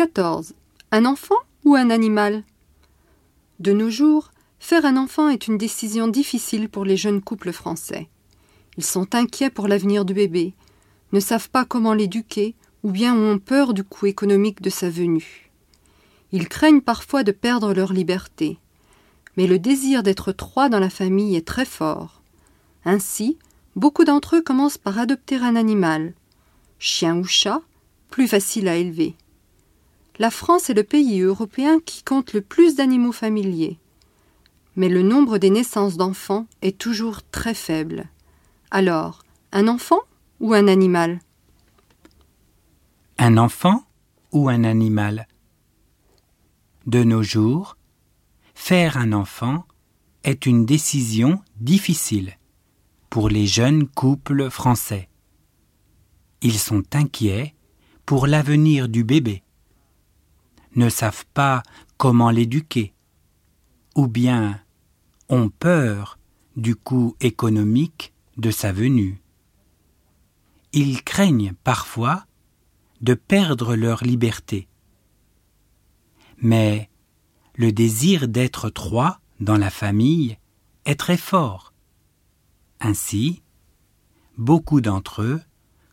14. Un enfant ou un animal? De nos jours, faire un enfant est une décision difficile pour les jeunes couples français. Ils sont inquiets pour l'avenir du bébé, ne savent pas comment l'éduquer ou bien ont peur du coût économique de sa venue. Ils craignent parfois de perdre leur liberté. Mais le désir d'être trois dans la famille est très fort. Ainsi, beaucoup d'entre eux commencent par adopter un animal, chien ou chat, plus facile à élever. La France est le pays européen qui compte le plus d'animaux familiers. Mais le nombre des naissances d'enfants est toujours très faible. Alors, un enfant ou un animal? Un enfant ou un animal? De nos jours, faire un enfant est une décision difficile pour les jeunes couples français. Ils sont inquiets pour l'avenir du bébé, ne savent pas comment l'éduquer, ou bien ont peur du coût économique de sa venue. Ils craignent parfois de perdre leur liberté. Mais le désir d'être trois dans la famille est très fort. Ainsi, beaucoup d'entre eux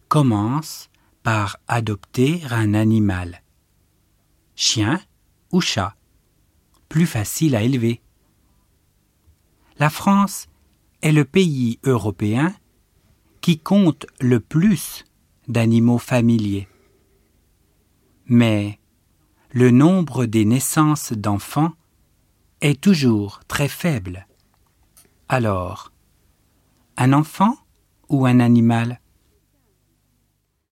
commencent par adopter un animal, chien ou chat, plus facile à élever. La France est le pays européen qui compte le plus d'animaux familiers. Mais le nombre des naissances d'enfants est toujours très faible. Alors, un enfant ou un animal?